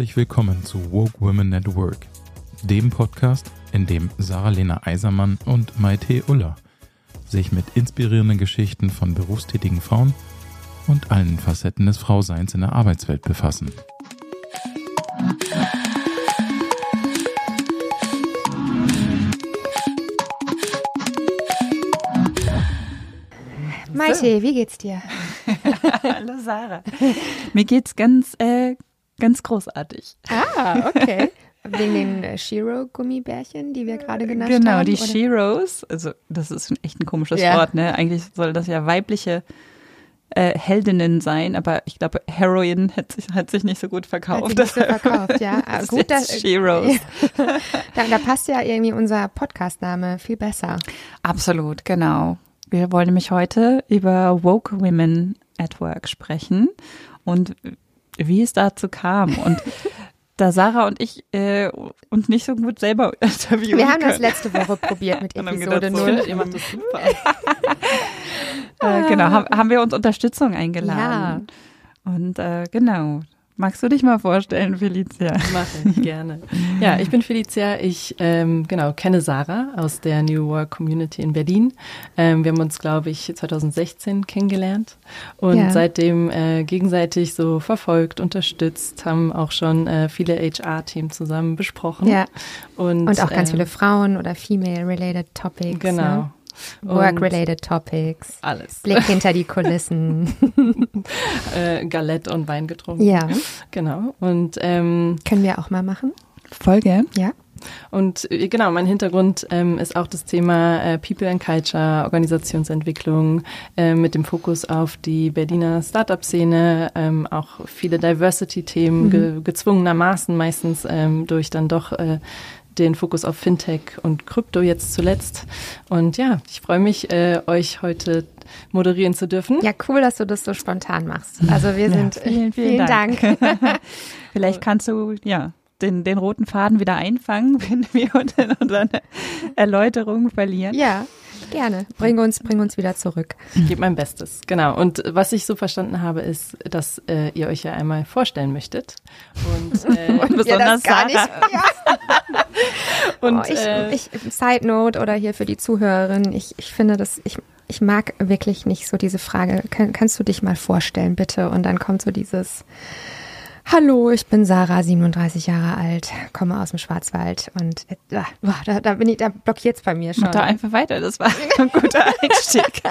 Herzlich willkommen zu Woke Women at Work, dem Podcast, in dem Sarah-Lena Eisermann und Maite Uller sich mit inspirierenden Geschichten von berufstätigen Frauen und allen Facetten des Frauseins in der Arbeitswelt befassen. Maite, wie geht's dir? Hallo Sarah. Mir geht's ganz, äh, ganz großartig. Ah, okay. Wegen den äh, Shiro-Gummibärchen, die wir gerade genannt genau, haben? die oder? Shiros. Also, das ist echt ein komisches Ja. Wort, ne? Eigentlich soll das ja weibliche äh, Heldinnen sein, aber ich glaube, Heroin hat sich, hat sich nicht so gut Hat verkauft. sich nicht so verkauft, ja. Ist gut, dass, Shiros. da, da passt ja irgendwie unser Podcast-Name viel besser. Absolut, genau. Wir wollen nämlich heute über Woke Women at Work sprechen und wie es dazu kam. Und da Sarah und ich äh, uns nicht so gut selber interviewen Wir haben das können. letzte Woche probiert mit Episode gedacht, so, 0. ihr macht das super. äh, genau, haben, haben wir uns Unterstützung eingeladen. Und äh, genau. Magst du dich mal vorstellen, Felicia? Mache ich gerne. Ja, ich bin Felicia. Ich ähm, genau kenne Sarah aus der New Work Community in Berlin. Ähm, wir haben uns, glaube ich, 2016 kennengelernt und Ja. seitdem äh, gegenseitig so verfolgt, unterstützt, haben auch schon äh, viele HR-Themen zusammen besprochen. Ja, und, und auch ganz ähm, viele Frauen- oder Female-related Topics. Genau. Ne? Work-related Topics. Alles. Blick hinter die Kulissen. Äh, Galette und Wein getrunken. ja, Genau. Und ähm, können wir auch mal machen. Folge. Ja. Und äh, genau, mein Hintergrund ähm, ist auch das Thema äh, People and Culture, Organisationsentwicklung äh, mit dem Fokus auf die Berliner Startup-Szene, ähm, auch viele Diversity-Themen, ge gezwungenermaßen meistens ähm, durch dann doch äh, den Fokus auf Fintech und Krypto jetzt zuletzt. Und ja, ich freue mich, äh, euch heute moderieren zu dürfen. Ja, cool, dass du das so spontan machst. Also wir Ja, sind vielen, vielen Dank. Vielleicht kannst du, ja, den, den roten Faden wieder einfangen, wenn wir uns in unseren Erläuterungen verlieren. Ja, gerne. Bring uns, bring uns wieder zurück. Ich gebe mein Bestes, genau. Und was ich so verstanden habe, ist, dass äh, ihr euch ja einmal vorstellen möchtet. Und, äh, Und besonders Sarah. Ja. und oh, ich, äh, ich, Side Note oder hier für die Zuhörerin, ich, ich finde das, ich, ich mag wirklich nicht so diese Frage, kann, kannst du dich mal vorstellen, bitte? Und dann kommt so dieses, Hallo, ich bin Sarah, 37 Jahre alt, komme aus dem Schwarzwald und äh, da, da bin ich, da blockiert es bei mir schon. Mach da einfach weiter, das war ein guter Einstieg.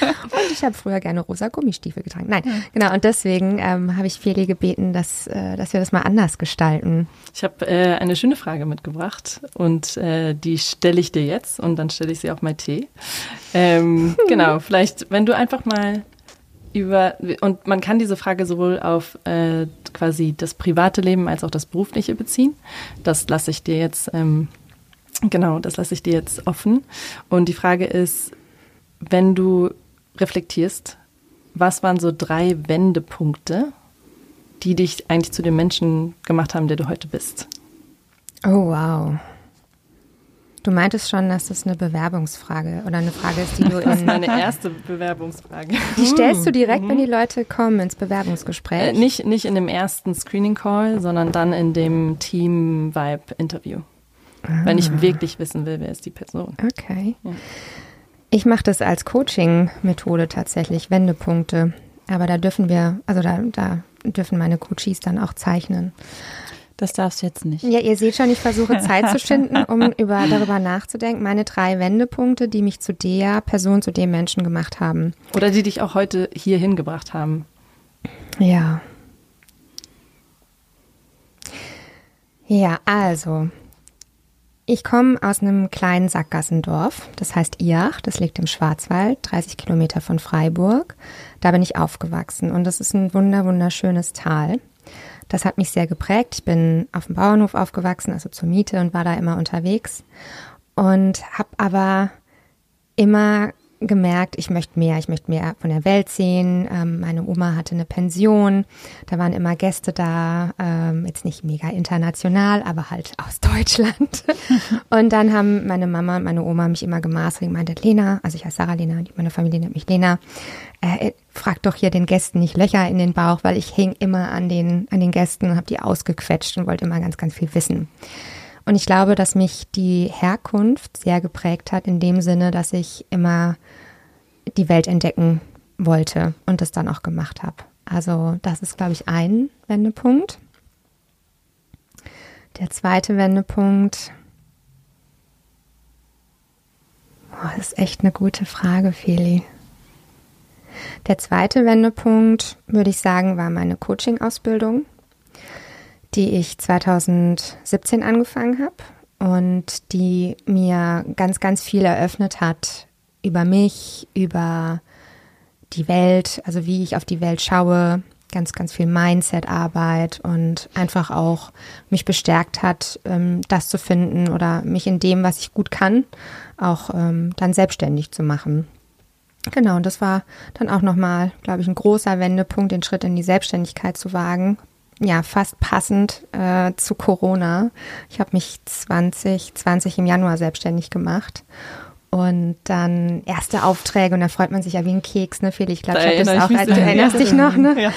Und ich habe früher gerne rosa Gummistiefel getragen. Nein, genau. Und deswegen ähm, habe ich Feli gebeten, dass, äh, dass wir das mal anders gestalten. Ich habe äh, eine schöne Frage mitgebracht und äh, die stelle ich dir jetzt und dann stelle ich sie auch mal Tee. Ähm, genau, vielleicht, wenn du einfach mal über, und man kann diese Frage sowohl auf äh, quasi das private Leben als auch das berufliche beziehen. Das lasse ich dir jetzt, ähm, genau, das lasse ich dir jetzt offen. Und die Frage ist, wenn du reflektierst, was waren so drei Wendepunkte, die dich eigentlich zu dem Menschen gemacht haben, der du heute bist? Oh, wow. Du meintest schon, dass das eine Bewerbungsfrage oder eine Frage ist, die du Das ist in. meine erste Bewerbungsfrage. Die stellst du direkt, wenn die Leute kommen ins Bewerbungsgespräch. Äh, nicht, nicht in dem ersten Screening-Call, sondern dann in dem Team-Vibe-Interview. Wenn ich wirklich wissen will, wer ist die Person. Okay. Ja. Ich mache das als Coaching-Methode tatsächlich, Wendepunkte. Aber da dürfen wir, also da, da dürfen meine Coaches dann auch zeichnen. Das darfst du jetzt nicht. Ja, ihr seht schon, ich versuche Zeit zu schinden, um über, darüber nachzudenken. Meine drei Wendepunkte, die mich zu der Person, zu dem Menschen gemacht haben. Oder die dich auch heute hier hingebracht haben. Ja. Ja, also. Ich komme aus einem kleinen Sackgassendorf, das heißt Iach, das liegt im Schwarzwald, 30 Kilometer von Freiburg. Da bin ich aufgewachsen und das ist ein wunder, wunderschönes Tal. Das hat mich sehr geprägt. Ich bin auf dem Bauernhof aufgewachsen, also zur Miete und war da immer unterwegs und habe aber immer gemerkt, ich möchte mehr, ich möchte mehr von der Welt sehen. Ähm, meine Oma hatte eine Pension, da waren immer Gäste da, ähm, jetzt nicht mega international, aber halt aus Deutschland. und dann haben meine Mama und meine Oma mich immer gemaßregelt, meinte, Lena, also ich heiße Sarah Lena, meine Familie nennt mich Lena, äh, frag doch hier den Gästen nicht Löcher in den Bauch, weil ich hing immer an den, an den Gästen und habe die ausgequetscht und wollte immer ganz, ganz viel wissen. Und ich glaube, dass mich die Herkunft sehr geprägt hat, in dem Sinne, dass ich immer die Welt entdecken wollte und das dann auch gemacht habe. Also das ist, glaube ich, ein Wendepunkt. Der zweite Wendepunkt. Oh, das ist echt eine gute Frage, Feli. Der zweite Wendepunkt, würde ich sagen, war meine Coaching-Ausbildung die ich 2017 angefangen habe und die mir ganz, ganz viel eröffnet hat über mich, über die Welt, also wie ich auf die Welt schaue, ganz, ganz viel Mindset-Arbeit und einfach auch mich bestärkt hat, ähm, das zu finden oder mich in dem, was ich gut kann, auch ähm, dann selbstständig zu machen. Genau, und das war dann auch nochmal, glaube ich, ein großer Wendepunkt, den Schritt in die Selbstständigkeit zu wagen, ja fast passend äh, zu Corona. Ich habe mich 2020 im Januar selbstständig gemacht und dann erste Aufträge und da freut man sich ja wie ein Keks, ne, Feli? Ich glaube, ich habe das auch, als, du erinnerst dich noch, ne? Ja.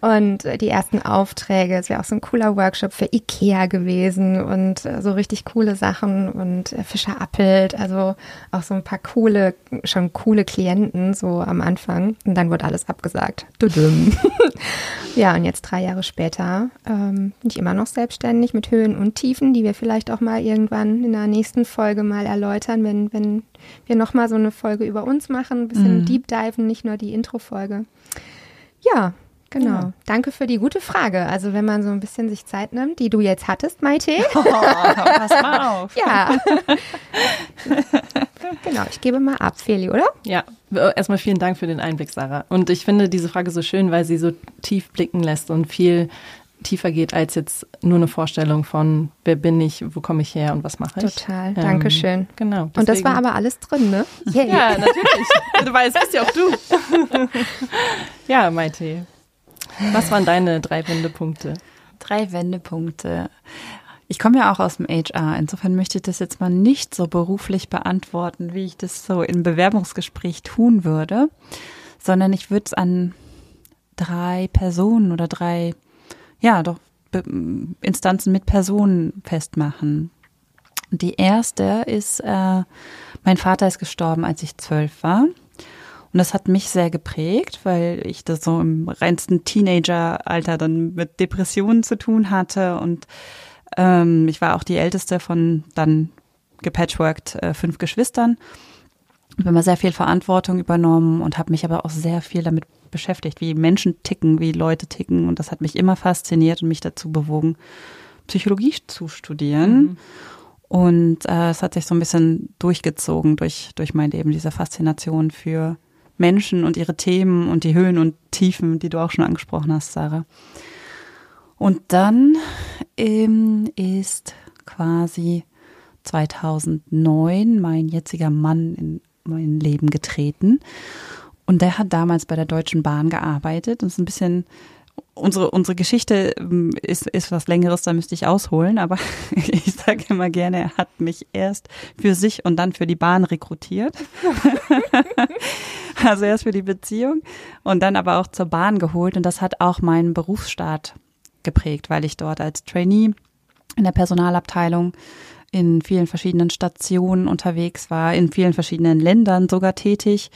Und äh, die ersten Aufträge, es wäre auch so ein cooler Workshop für Ikea gewesen und äh, so richtig coole Sachen und äh, Fischer Appelt, also auch so ein paar coole, schon coole Klienten so am Anfang. Und dann wurde alles abgesagt. ja, und jetzt drei Jahre später ähm, bin ich immer noch selbstständig mit Höhen und Tiefen, die wir vielleicht auch mal irgendwann in der nächsten Folge mal erläutern, wenn, wenn wir nochmal so eine Folge über uns machen, ein bisschen mhm. Deep Diven, nicht nur die Intro-Folge. Ja, Genau. Ja. Danke für die gute Frage. Also wenn man so ein bisschen sich Zeit nimmt, die du jetzt hattest, Maite. Oh, pass mal auf. ja. genau, ich gebe mal ab, Feli, oder? Ja, erstmal vielen Dank für den Einblick, Sarah. Und ich finde diese Frage so schön, weil sie so tief blicken lässt und viel tiefer geht als jetzt nur eine Vorstellung von, wer bin ich, wo komme ich her und was mache ich. Total, ähm, Dankeschön. Genau. Deswegen. Und das war aber alles drin, ne? Yeah. Ja, natürlich. du weißt, bist ja auch du. ja, Maite. Was waren deine drei Wendepunkte? Drei Wendepunkte. Ich komme ja auch aus dem HR. Insofern möchte ich das jetzt mal nicht so beruflich beantworten, wie ich das so im Bewerbungsgespräch tun würde, sondern ich würde es an drei Personen oder drei ja, doch Instanzen mit Personen festmachen. Die erste ist, äh, mein Vater ist gestorben, als ich zwölf war. Und das hat mich sehr geprägt, weil ich das so im reinsten Teenageralter dann mit Depressionen zu tun hatte. Und ähm, ich war auch die älteste von dann gepatchworked äh, fünf Geschwistern. Ich habe immer sehr viel Verantwortung übernommen und habe mich aber auch sehr viel damit beschäftigt, wie Menschen ticken, wie Leute ticken. Und das hat mich immer fasziniert und mich dazu bewogen, Psychologie zu studieren. Mhm. Und äh, es hat sich so ein bisschen durchgezogen durch, durch mein Leben, diese Faszination für Menschen und ihre Themen und die Höhen und Tiefen, die du auch schon angesprochen hast, Sarah. Und dann ähm, ist quasi 2009 mein jetziger Mann in mein Leben getreten. Und der hat damals bei der Deutschen Bahn gearbeitet. Und ist ein bisschen, unsere, unsere Geschichte ähm, ist, ist was Längeres, da müsste ich ausholen. Aber ich sage immer gerne, er hat mich erst für sich und dann für die Bahn rekrutiert. also erst für die Beziehung und dann aber auch zur Bahn geholt. Und das hat auch meinen Berufsstart geprägt, weil ich dort als Trainee in der Personalabteilung in vielen verschiedenen Stationen unterwegs war, in vielen verschiedenen Ländern sogar tätig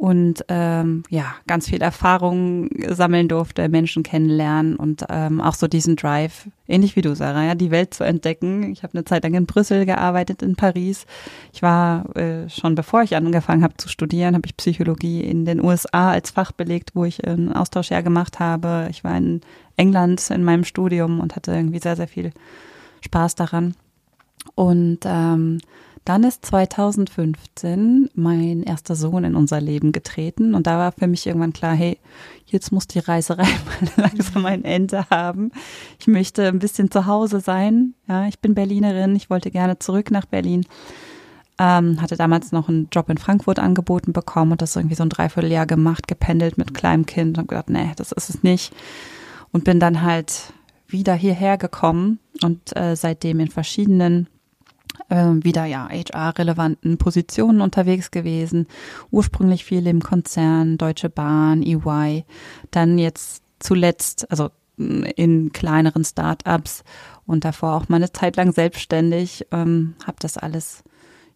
und ähm, ja, ganz viel Erfahrung sammeln durfte, Menschen kennenlernen und ähm, auch so diesen Drive, ähnlich wie du, Sarah, ja, die Welt zu entdecken. Ich habe eine Zeit lang in Brüssel gearbeitet, in Paris. Ich war äh, schon bevor ich angefangen habe zu studieren, habe ich Psychologie in den USA als Fach belegt, wo ich ein Austauschjahr gemacht habe. Ich war in England in meinem Studium und hatte irgendwie sehr, sehr viel Spaß daran. Und ähm, dann ist 2015 mein erster Sohn in unser Leben getreten und da war für mich irgendwann klar, hey, jetzt muss die Reiserei mal langsam ein Ende haben. Ich möchte ein bisschen zu Hause sein. Ja, ich bin Berlinerin, ich wollte gerne zurück nach Berlin. Ähm, hatte damals noch einen Job in Frankfurt angeboten bekommen und das irgendwie so ein Dreivierteljahr gemacht, gependelt mit kleinem Kind und gedacht, nee, das ist es nicht. Und bin dann halt wieder hierher gekommen und äh, seitdem in verschiedenen wieder ja HR-relevanten Positionen unterwegs gewesen. Ursprünglich viel im Konzern, Deutsche Bahn, EY, dann jetzt zuletzt, also in kleineren Start-ups und davor auch mal eine Zeit lang selbstständig. Ähm, habe das alles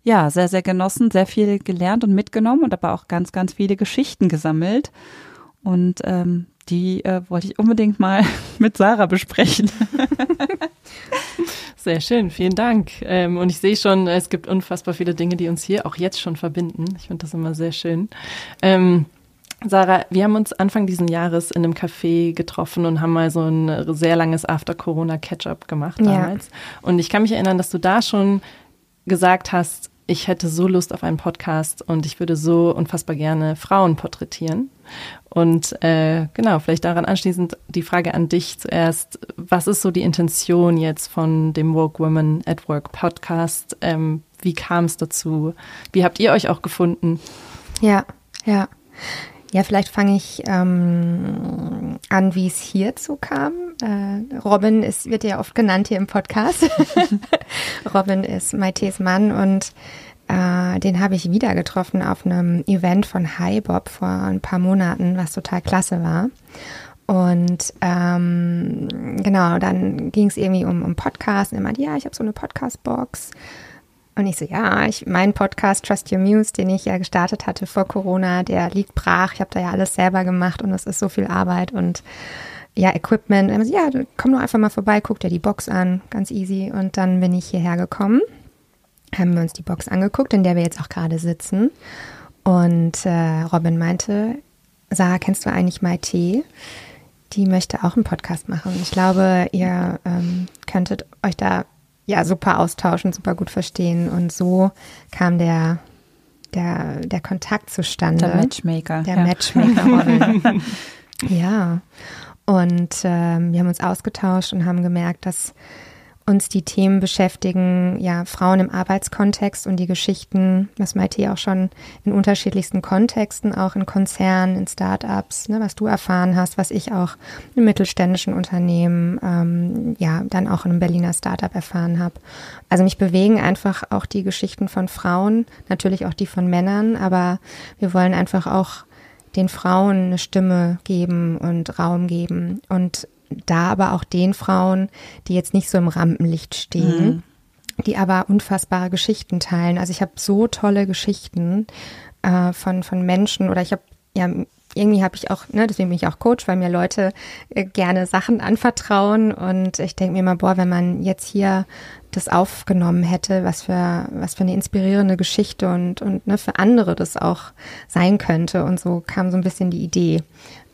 ja sehr, sehr genossen, sehr viel gelernt und mitgenommen und aber auch ganz, ganz viele Geschichten gesammelt. Und ähm, die äh, wollte ich unbedingt mal mit Sarah besprechen. Sehr schön, vielen Dank. Ähm, und ich sehe schon, es gibt unfassbar viele Dinge, die uns hier auch jetzt schon verbinden. Ich finde das immer sehr schön. Ähm, Sarah, wir haben uns Anfang diesen Jahres in einem Café getroffen und haben mal so ein sehr langes After-Corona-Catch-up gemacht damals. Ja. Und ich kann mich erinnern, dass du da schon gesagt hast, ich hätte so Lust auf einen Podcast und ich würde so unfassbar gerne Frauen porträtieren. Und äh, genau, vielleicht daran anschließend die Frage an dich zuerst. Was ist so die Intention jetzt von dem Woke Women at Work Podcast? Ähm, wie kam es dazu? Wie habt ihr euch auch gefunden? Ja, ja. Ja, vielleicht fange ich ähm, an, wie es hierzu kam. Äh, Robin ist, wird ja oft genannt hier im Podcast. Robin ist Maites Mann und äh, den habe ich wieder getroffen auf einem Event von Hi Bob vor ein paar Monaten, was total klasse war. Und ähm, genau, dann ging es irgendwie um, um Podcasts und er meinte, ja, ich habe so eine Podcast-Box. Und ich so, ja, ich, mein Podcast Trust Your Muse, den ich ja gestartet hatte vor Corona, der liegt brach. Ich habe da ja alles selber gemacht und es ist so viel Arbeit und ja, Equipment. Und so, ja, komm nur einfach mal vorbei, guck dir die Box an, ganz easy. Und dann bin ich hierher gekommen, haben wir uns die Box angeguckt, in der wir jetzt auch gerade sitzen. Und äh, Robin meinte, Sarah, kennst du eigentlich Maite? Die möchte auch einen Podcast machen. Ich glaube, ihr ähm, könntet euch da ja super austauschen, super gut verstehen. Und so kam der, der, der Kontakt zustande. Der Matchmaker. Der ja. Matchmaker. ja. Und ähm, wir haben uns ausgetauscht und haben gemerkt, dass uns die Themen beschäftigen, ja, Frauen im Arbeitskontext und die Geschichten, was Maite auch schon in unterschiedlichsten Kontexten, auch in Konzernen, in Startups, ne, was du erfahren hast, was ich auch in mittelständischen Unternehmen, ähm, ja, dann auch in einem Berliner Startup erfahren habe. Also mich bewegen einfach auch die Geschichten von Frauen, natürlich auch die von Männern, aber wir wollen einfach auch den Frauen eine Stimme geben und Raum geben und da aber auch den Frauen, die jetzt nicht so im Rampenlicht stehen, mhm. die aber unfassbare Geschichten teilen. Also ich habe so tolle Geschichten äh, von, von Menschen oder ich habe ja irgendwie habe ich auch, ne, deswegen bin ich auch Coach, weil mir Leute äh, gerne Sachen anvertrauen und ich denke mir mal, boah, wenn man jetzt hier das aufgenommen hätte, was für was für eine inspirierende Geschichte und und ne, für andere das auch sein könnte und so kam so ein bisschen die Idee.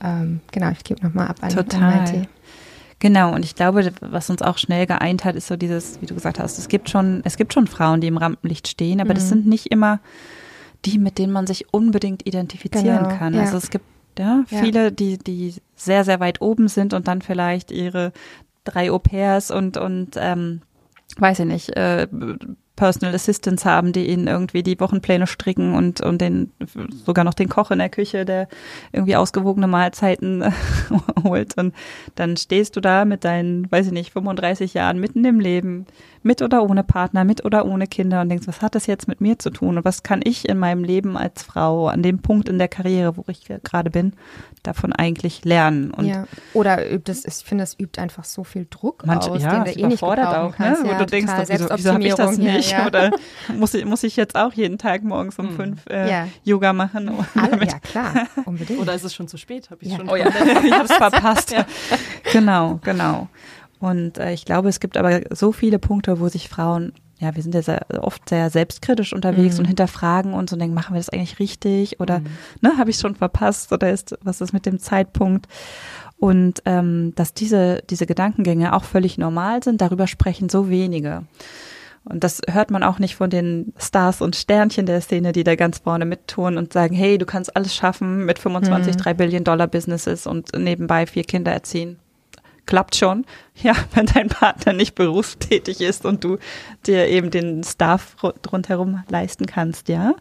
Ähm, genau, ich gebe nochmal ab an, Total. an Genau, und ich glaube, was uns auch schnell geeint hat, ist so dieses, wie du gesagt hast, es gibt schon, es gibt schon Frauen, die im Rampenlicht stehen, aber mhm. das sind nicht immer die, mit denen man sich unbedingt identifizieren genau, kann. Ja. Also es gibt ja, ja, viele, die, die sehr, sehr weit oben sind und dann vielleicht ihre drei Au-pairs und, und ähm, weiß ich nicht, äh, Personal Assistants haben, die ihnen irgendwie die Wochenpläne stricken und, und den, sogar noch den Koch in der Küche, der irgendwie ausgewogene Mahlzeiten holt. Und dann stehst du da mit deinen, weiß ich nicht, 35 Jahren mitten im Leben, mit oder ohne Partner, mit oder ohne Kinder und denkst, was hat das jetzt mit mir zu tun und was kann ich in meinem Leben als Frau an dem Punkt in der Karriere, wo ich gerade bin, davon eigentlich lernen? Und ja. Oder übt es, ich finde, es übt einfach so viel Druck manche, aus, ja, den du eh nicht auch, ne? wo ja, du denkst, doch, wieso, wieso habe ich das nicht? Ja, oder muss ich, muss ich jetzt auch jeden Tag morgens um hm. fünf äh, Yoga machen? Alle, ja, klar, unbedingt. Oder ist es schon zu spät? Hab ich schon oh ja, ich habe es verpasst. Genau, genau. Und äh, ich glaube, es gibt aber so viele Punkte, wo sich Frauen, ja, wir sind ja sehr, oft sehr selbstkritisch unterwegs mhm. und hinterfragen uns und denken, machen wir das eigentlich richtig oder mhm. ne, habe ich schon verpasst oder ist was ist mit dem Zeitpunkt? Und ähm, dass diese diese Gedankengänge auch völlig normal sind, darüber sprechen so wenige. Und das hört man auch nicht von den Stars und Sternchen der Szene, die da ganz vorne mittun und sagen, hey, du kannst alles schaffen mit 25, mhm. 3 Billion Dollar Businesses und nebenbei vier Kinder erziehen klappt schon. Ja, wenn dein Partner nicht berufstätig ist und du dir eben den Staff rundherum leisten kannst, ja.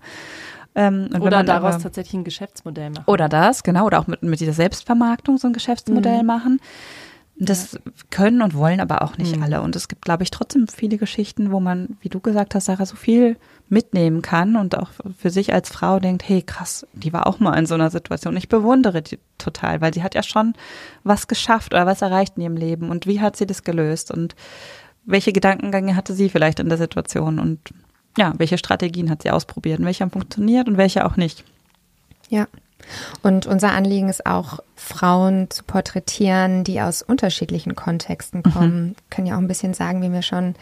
Ähm, oder daraus aber, tatsächlich ein Geschäftsmodell machen. Oder das, genau, oder auch mit, mit dieser Selbstvermarktung so ein Geschäftsmodell mhm. machen. Das ja. können und wollen aber auch nicht mhm. alle. Und es gibt, glaube ich, trotzdem viele Geschichten, wo man, wie du gesagt hast, Sarah, so viel mitnehmen kann und auch für sich als Frau denkt, hey, krass, die war auch mal in so einer Situation. Ich bewundere die total, weil sie hat ja schon was geschafft oder was erreicht in ihrem Leben. Und wie hat sie das gelöst? Und welche Gedankengänge hatte sie vielleicht in der Situation? Und ja, welche Strategien hat sie ausprobiert? Und welche haben funktioniert und welche auch nicht? Ja, und unser Anliegen ist auch, Frauen zu porträtieren, die aus unterschiedlichen Kontexten mhm. kommen. Mhm. Können ja auch ein bisschen sagen, wie wir schon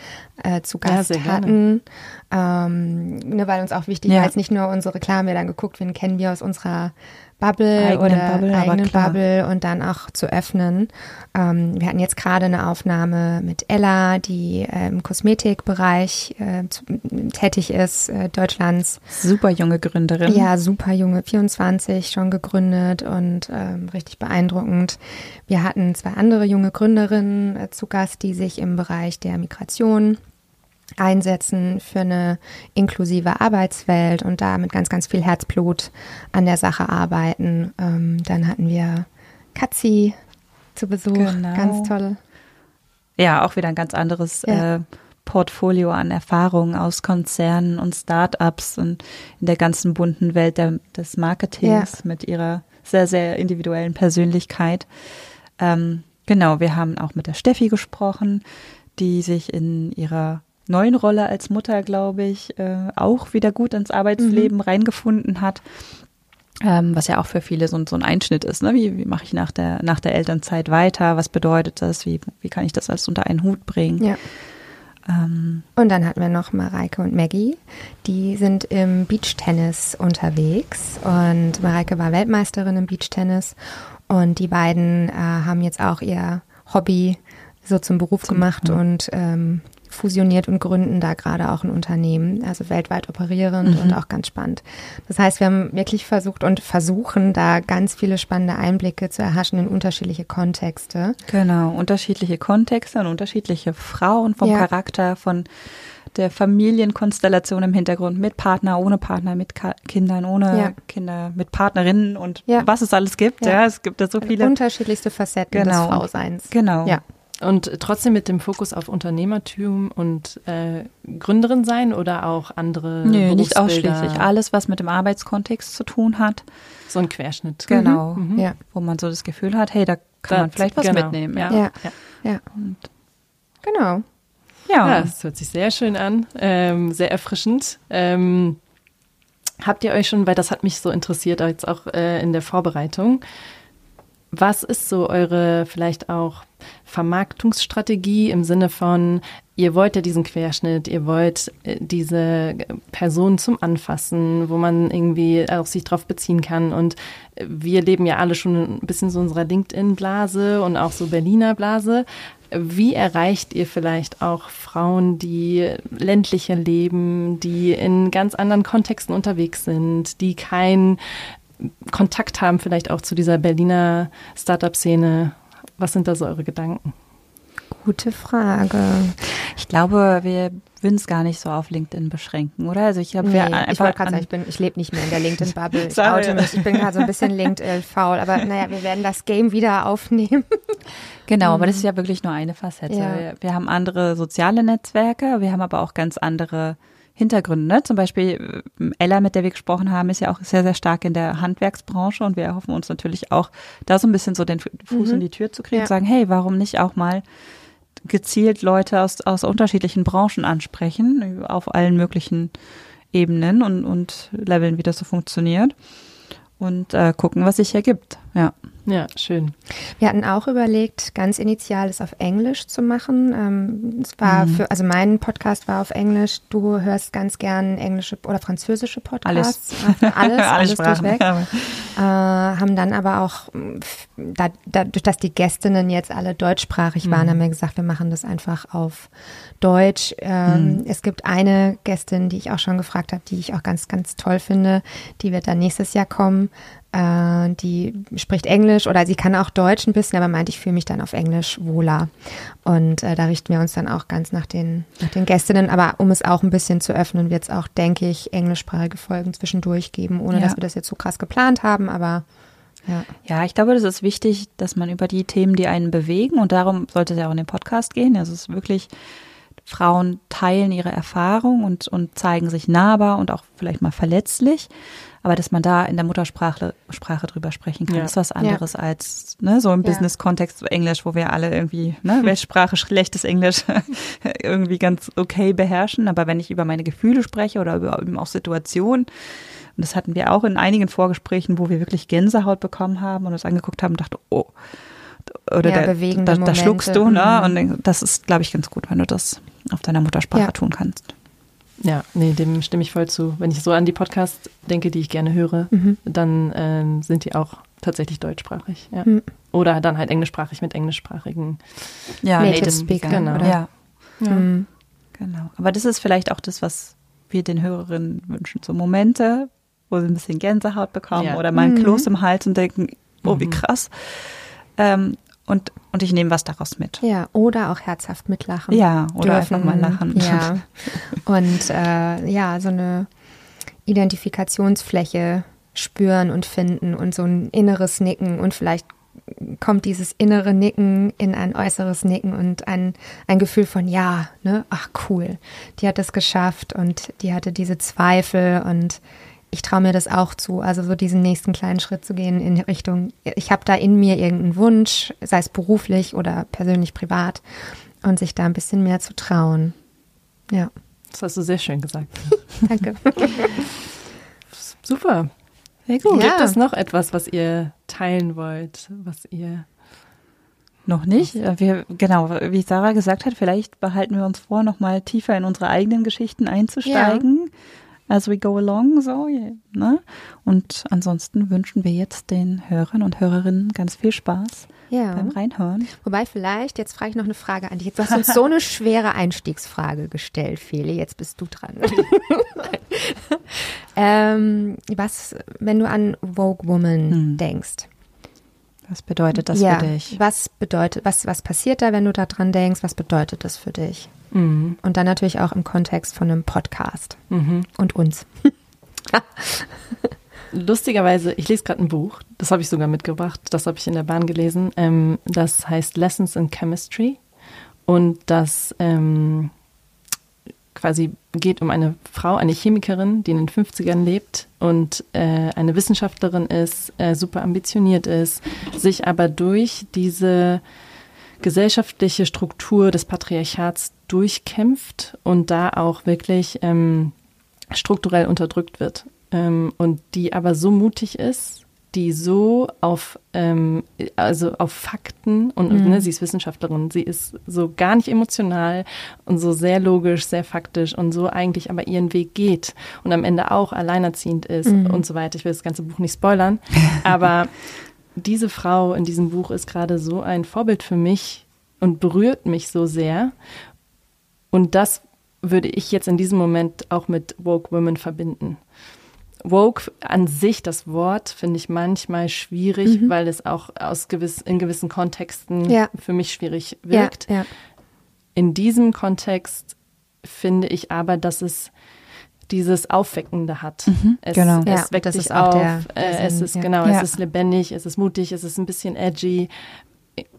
äh, zu Gast ja, hatten. Ähm, ne, weil uns auch wichtig ja. war, jetzt nicht nur unsere, Reklame dann geguckt, wen kennen wir aus unserer Bubble oder Bubble, eigenen Bubble und dann auch zu öffnen. Ähm, wir hatten jetzt gerade eine Aufnahme mit Ella, die äh, im Kosmetikbereich äh, tätig ist, äh, Deutschlands. Super junge Gründerin. Ja, super junge, 24 schon gegründet und ähm, richtig beeindruckend. Wir hatten zwei andere junge Gründerinnen äh, zu Gast, die sich im Bereich der Migration einsetzen für eine inklusive Arbeitswelt und da mit ganz, ganz viel Herzblut an der Sache arbeiten. Ähm, dann hatten wir Katzi zu Besuch, genau. ganz toll. Ja, auch wieder ein ganz anderes ja. äh, Portfolio an Erfahrungen aus Konzernen und Startups und in der ganzen bunten Welt der, des Marketings ja. mit ihrer sehr, sehr individuellen Persönlichkeit. Ähm, genau, wir haben auch mit der Steffi gesprochen, die sich in ihrer neuen Rolle als Mutter, glaube ich, äh, auch wieder gut ins Arbeitsleben mhm. reingefunden hat. Ähm, was ja auch für viele so, so ein Einschnitt ist. Ne? Wie, wie mache ich nach der, nach der Elternzeit weiter? Was bedeutet das? Wie, wie kann ich das alles unter einen Hut bringen? Ja. Ähm, und dann hatten wir noch Mareike und Maggie. Die sind im Beachtennis unterwegs. Und Mareike war Weltmeisterin im Beachtennis. Und die beiden äh, haben jetzt auch ihr Hobby so zum Beruf zum, gemacht ja. und ähm, fusioniert und gründen da gerade auch ein Unternehmen, also weltweit operierend mhm. und auch ganz spannend. Das heißt, wir haben wirklich versucht und versuchen da ganz viele spannende Einblicke zu erhaschen in unterschiedliche Kontexte. Genau, unterschiedliche Kontexte und unterschiedliche Frauen vom ja. Charakter, von der Familienkonstellation im Hintergrund mit Partner, ohne Partner, mit Ka Kindern, ohne ja. Kinder, mit Partnerinnen und ja. was es alles gibt. Ja. es gibt ja so viele unterschiedlichste Facetten genau. des Frauseins. Genau. Ja. Und trotzdem mit dem Fokus auf Unternehmertum und äh, Gründerin sein oder auch andere Nö, nicht ausschließlich. Alles, was mit dem Arbeitskontext zu tun hat. So ein Querschnitt. Genau, mhm. mhm. ja. wo man so das Gefühl hat, hey, da kann das, man vielleicht was genau. mitnehmen. Ja, ja. ja. ja. genau. Ja. ja, das hört sich sehr schön an, ähm, sehr erfrischend. Ähm, habt ihr euch schon, weil das hat mich so interessiert, jetzt auch äh, in der Vorbereitung, was ist so eure vielleicht auch Vermarktungsstrategie im Sinne von, ihr wollt ja diesen Querschnitt, ihr wollt äh, diese Person zum Anfassen, wo man irgendwie auch sich drauf beziehen kann. Und äh, wir leben ja alle schon ein bisschen so unserer LinkedIn-Blase und auch so Berliner Blase. Wie erreicht ihr vielleicht auch Frauen, die ländlicher leben, die in ganz anderen Kontexten unterwegs sind, die kein Kontakt haben vielleicht auch zu dieser Berliner Startup-Szene? Was sind da so eure Gedanken? Gute Frage. Ich glaube, wir würden es gar nicht so auf LinkedIn beschränken, oder? Also ich habe nee, ich wollte gerade sagen, ich bin, ich lebe nicht mehr in der LinkedIn-Bubble. Ich oute mich. Ich bin gerade so ein bisschen LinkedIn-faul, aber naja, wir werden das Game wieder aufnehmen. Genau, aber das ist ja wirklich nur eine Facette. Ja. Wir, wir haben andere soziale Netzwerke, wir haben aber auch ganz andere Hintergründe. Ne? Zum Beispiel äh, Ella, mit der wir gesprochen haben, ist ja auch sehr, sehr stark in der Handwerksbranche und wir erhoffen uns natürlich auch, da so ein bisschen so den Fuß mhm. in die Tür zu kriegen ja. und sagen, hey, warum nicht auch mal gezielt Leute aus, aus unterschiedlichen Branchen ansprechen, auf allen möglichen Ebenen und, und Leveln, wie das so funktioniert und äh, gucken, was sich ergibt. Ja. Ja, schön. Wir hatten auch überlegt, ganz initial es auf Englisch zu machen. Ähm, es war mhm. für, also mein Podcast war auf Englisch. Du hörst ganz gern englische oder französische Podcasts. Alles. Alles, alles durchweg. Äh, haben dann aber auch, da, dadurch, dass die Gästinnen jetzt alle deutschsprachig waren, mhm. haben wir gesagt, wir machen das einfach auf Deutsch. Ähm, mhm. Es gibt eine Gästin, die ich auch schon gefragt habe, die ich auch ganz, ganz toll finde. Die wird dann nächstes Jahr kommen. Äh, die spricht Englisch oder sie kann auch Deutsch ein bisschen, aber meint, ich fühle mich dann auf Englisch wohler. Und äh, da richten wir uns dann auch ganz nach den, nach den Gästinnen. Aber um es auch ein bisschen zu öffnen, wird es auch, denke ich, englischsprachige Folgen zwischendurch geben, ohne Ja. dass wir das jetzt so krass geplant haben. Aber ja, Ja, ich glaube, das ist wichtig, dass man über die Themen, die einen bewegen, und darum sollte es ja auch in den Podcast gehen. Also es ist wirklich, Frauen teilen ihre Erfahrung und, und zeigen sich nahbar und auch vielleicht mal verletzlich. Aber dass man da in der Muttersprache Sprache drüber sprechen kann, Ja. ist was anderes als ne, so im Ja. Business-Kontext so Englisch, wo wir alle irgendwie, ne, Weltsprache, schlechtes Englisch irgendwie ganz okay beherrschen. Aber wenn ich über meine Gefühle spreche oder über eben auch Situationen, und das hatten wir auch in einigen Vorgesprächen, wo wir wirklich Gänsehaut bekommen haben und uns angeguckt haben und dachte, oh, oder Ja, da, bewegende da, da schluckst du, ne? Mhm. Und das ist, glaube ich, ganz gut, wenn du das auf deiner Muttersprache Ja. tun kannst. Ja, nee, dem stimme ich voll zu. Wenn ich so an die Podcasts denke, die ich gerne höre, Mhm. dann ähm, sind die auch tatsächlich deutschsprachig. Ja. Mhm. Oder dann halt englischsprachig mit englischsprachigen. Ja, Native Speaker, genau. oder? Ja, Mhm. genau. Aber das ist vielleicht auch das, was wir den Hörerinnen wünschen. So Momente, wo sie ein bisschen Gänsehaut bekommen Ja. oder mal ein Mhm. Kloß im Hals und denken, oh, wie Mhm. krass. Ähm, und, und ich nehme was daraus mit. ja, oder auch herzhaft mitlachen. Ja, oder dürfen. einfach mal lachen. Ja. Und äh, ja, so eine Identifikationsfläche spüren und finden und so ein inneres Nicken und vielleicht kommt dieses innere Nicken in ein äußeres Nicken und ein, ein Gefühl von ja, ne, ach cool, die hat es geschafft und die hatte diese Zweifel und ich traue mir das auch zu, also so diesen nächsten kleinen Schritt zu gehen in Richtung, ich habe da in mir irgendeinen Wunsch, sei es beruflich oder persönlich privat und sich da ein bisschen mehr zu trauen. Ja, Das hast du sehr schön gesagt. danke. Super. Sehr gut. Ja. Gibt es noch etwas, was ihr teilen wollt, was ihr Noch nicht. Äh, Wir, genau, wie Sarah gesagt hat, vielleicht behalten wir uns vor, noch mal tiefer in unsere eigenen Geschichten einzusteigen. As we go along, so, ne? Und ansonsten wünschen wir jetzt den Hörern und Hörerinnen ganz viel Spaß Ja. beim Reinhören. Wobei vielleicht, jetzt frage ich noch eine Frage an dich. Du hast uns so eine schwere Einstiegsfrage gestellt, Feli. Jetzt bist du dran. ähm, was, wenn du an Vogue Woman Hm. denkst? Was bedeutet das ja, für dich? Was bedeutet, was, was passiert da, wenn du da dran denkst? Was bedeutet das für dich? Mhm. Und dann natürlich auch im Kontext von einem Podcast Mhm. und uns. Lustigerweise, ich lese gerade ein Buch, das habe ich sogar mitgebracht, das habe ich in der Bahn gelesen. Ähm, das heißt Lessons in Chemistry und das ähm, quasi geht um eine Frau, eine Chemikerin, die in den 50ern lebt und äh, eine Wissenschaftlerin ist, äh, super ambitioniert ist, sich aber durch diese gesellschaftliche Struktur des Patriarchats durchkämpft und da auch wirklich ähm, strukturell unterdrückt wird. Ähm, und die aber so mutig ist, die so auf, ähm, also auf Fakten und Mhm. ne, sie ist Wissenschaftlerin, sie ist so gar nicht emotional und so sehr logisch, sehr faktisch und so eigentlich aber ihren Weg geht und am Ende auch alleinerziehend ist Mhm. und so weiter. Ich will das ganze Buch nicht spoilern, aber diese Frau in diesem Buch ist gerade so ein Vorbild für mich und berührt mich so sehr. Und das würde ich jetzt in diesem Moment auch mit Woke Women verbinden. Woke an sich, das Wort, finde ich manchmal schwierig, Mhm. weil es auch aus gewiss, in gewissen Kontexten Ja. für mich schwierig wirkt. Ja, ja. In diesem Kontext finde ich aber, dass es dieses Aufweckende hat. es, genau. es Ja, weckt das dich ist auch auf, der- der äh, es Sinn, ist ja. genau, Ja. es ist lebendig, es ist mutig, es ist ein bisschen edgy.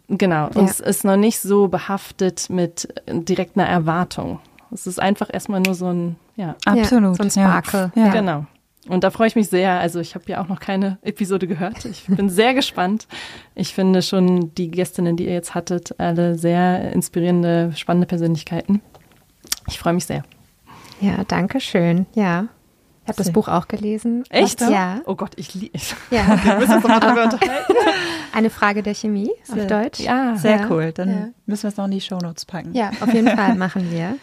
Genau, und es ist noch nicht so behaftet mit direkt einer Erwartung. Es ist einfach erstmal nur so ein, ja, Absolut. so ein Sparkle. Ja. Ja. Genau. Und da freue ich mich sehr. Also ich habe ja auch noch keine Episode gehört. Ich bin sehr gespannt. Ich finde schon die Gästinnen, die ihr jetzt hattet, alle sehr inspirierende, spannende Persönlichkeiten. Ich freue mich sehr. Ja, danke schön. Ja. Ich habe das. Buch auch gelesen. Echt? Ja. Oh Gott, ich liebe. ja. Wir müssen uns nochmal darüber unterhalten. Eine Frage der Chemie auf Sehr- Deutsch. Ja. Sehr Ja, cool. Dann ja. müssen wir es noch in die Shownotes packen. Ja, auf jeden Fall machen wir.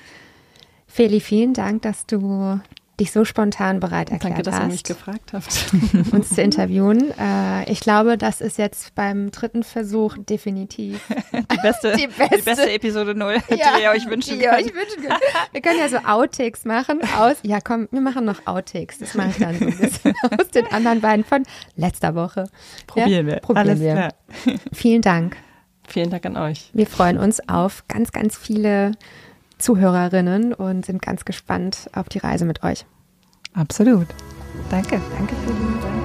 Feli, vielen Dank, dass du dich so spontan bereit erklärt Danke, dass hast, ihr mich gefragt habt. uns zu interviewen. Äh, ich glaube, das ist jetzt beim dritten Versuch definitiv Die beste, Die beste. die beste Episode 0, die ihr euch wünschen könnt. euch wünschen könnt. Wir können ja so Outtakes machen aus. Ja, komm, wir machen noch Outtakes. Das mache ich dann so ein bisschen aus den anderen beiden von letzter Woche. Probieren ja? wir. Probieren Alles wir. klar. Vielen Dank. Vielen Dank an euch. Wir freuen uns auf ganz, ganz viele Zuhörerinnen und sind ganz gespannt auf die Reise mit euch. Absolut. Danke. Danke für die